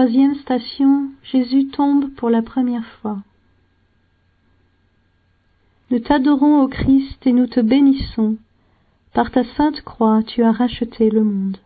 Troisième station, Jésus tombe pour la première fois. Nous t'adorons, ô Christ, et nous te bénissons. Par ta sainte croix, tu as racheté le monde.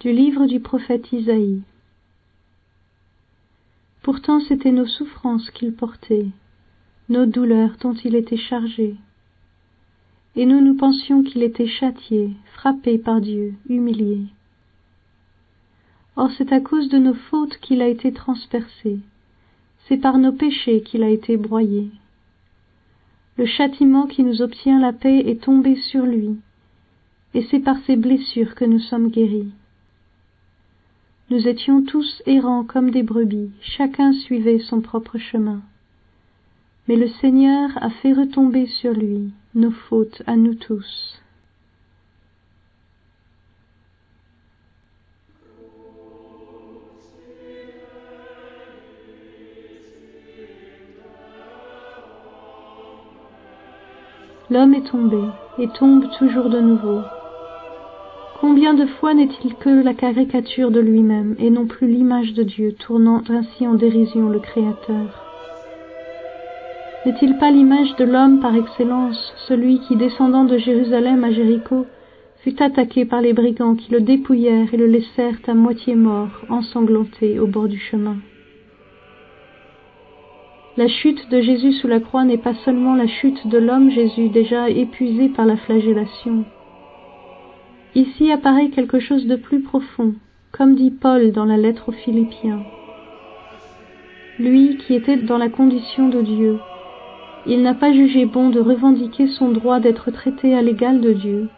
Du livre du prophète Isaïe. Pourtant c'étaient nos souffrances qu'il portait, nos douleurs dont il était chargé. Et nous nous pensions qu'il était châtié, frappé par Dieu, humilié. Or c'est à cause de nos fautes qu'il a été transpercé, c'est par nos péchés qu'il a été broyé. Le châtiment qui nous obtient la paix est tombé sur lui, et c'est par ses blessures que nous sommes guéris. Nous étions tous errants comme des brebis, chacun suivait son propre chemin. Mais le Seigneur a fait retomber sur lui nos fautes à nous tous. L'homme est tombé et tombe toujours de nouveau. Combien de fois n'est-il que la caricature de lui-même et non plus l'image de Dieu tournant ainsi en dérision le Créateur? N'est-il pas l'image de l'homme par excellence, celui qui, descendant de Jérusalem à Jéricho, fut attaqué par les brigands qui le dépouillèrent et le laissèrent à moitié mort, ensanglanté au bord du chemin? La chute de Jésus sous la croix n'est pas seulement la chute de l'homme Jésus déjà épuisé par la flagellation. Ici apparaît quelque chose de plus profond, comme dit Paul dans la lettre aux Philippiens. Lui qui était dans la condition de Dieu, il n'a pas jugé bon de revendiquer son droit d'être traité à l'égal de Dieu,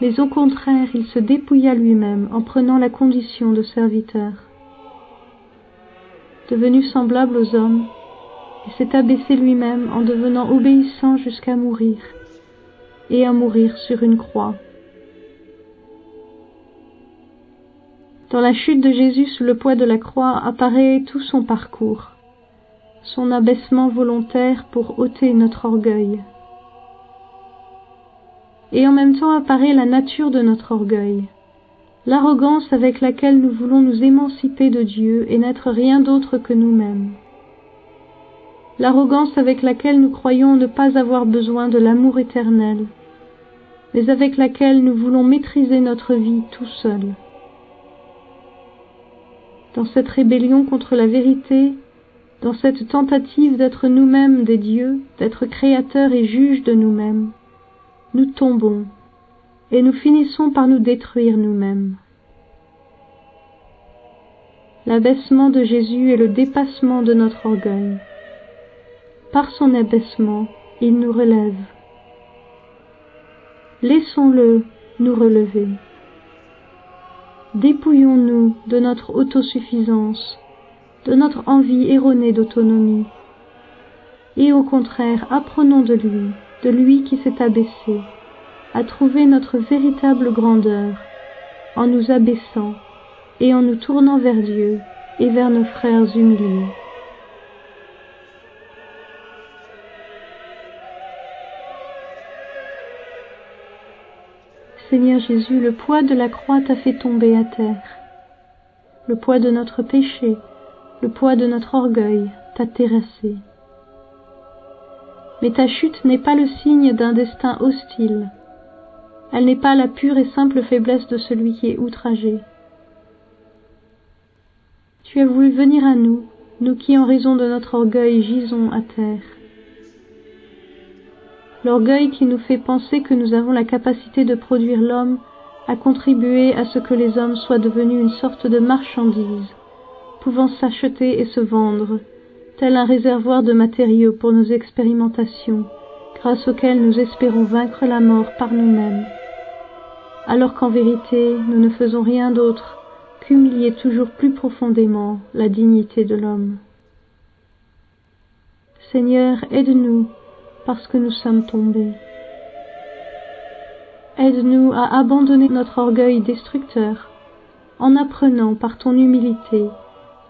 mais au contraire il se dépouilla lui-même en prenant la condition de serviteur. Devenu semblable aux hommes, il s'est abaissé lui-même en devenant obéissant jusqu'à mourir, et à mourir sur une croix. Dans la chute de Jésus sous le poids de la croix apparaît tout son parcours, son abaissement volontaire pour ôter notre orgueil. Et en même temps apparaît la nature de notre orgueil, l'arrogance avec laquelle nous voulons nous émanciper de Dieu et n'être rien d'autre que nous-mêmes l'arrogance avec laquelle nous croyons ne pas avoir besoin de l'amour éternel, mais avec laquelle nous voulons maîtriser notre vie tout seuls. Dans cette rébellion contre la vérité, dans cette tentative d'être nous-mêmes des dieux, d'être créateurs et juges de nous-mêmes, nous tombons et nous finissons par nous détruire nous-mêmes. L'abaissement de Jésus est le dépassement de notre orgueil. Par son abaissement, il nous relève. Laissons-le nous relever. Dépouillons-nous de notre autosuffisance, de notre envie erronée d'autonomie, et au contraire apprenons de lui, de lui qui s'est abaissé, à trouver notre véritable grandeur en nous abaissant et en nous tournant vers Dieu et vers nos frères humiliés. Seigneur Jésus, le poids de la croix t'a fait tomber à terre. Le poids de notre péché, le poids de notre orgueil t'a terrassé. Mais ta chute n'est pas le signe d'un destin hostile. Elle n'est pas la pure et simple faiblesse de celui qui est outragé. Tu as voulu venir à nous, nous qui en raison de notre orgueil gisons à terre l'orgueil qui nous fait penser que nous avons la capacité de produire l'homme a contribué à ce que les hommes soient devenus une sorte de marchandises, pouvant s'acheter et se vendre, tel un réservoir de matériaux pour nos expérimentations, grâce auxquelles nous espérons vaincre la mort par nous-mêmes, alors qu'en vérité nous ne faisons rien d'autre qu'humilier toujours plus profondément la dignité de l'homme. Seigneur, aide-nous parce que nous sommes tombés. Aide-nous à abandonner notre orgueil destructeur en apprenant par ton humilité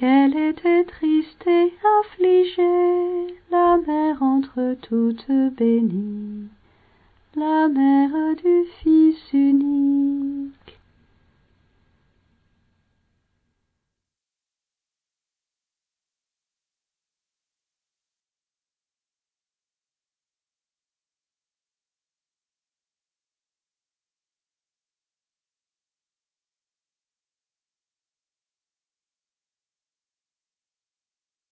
Qu'elle était triste et affligée, la mère entre toutes bénies, la mère du Fils uni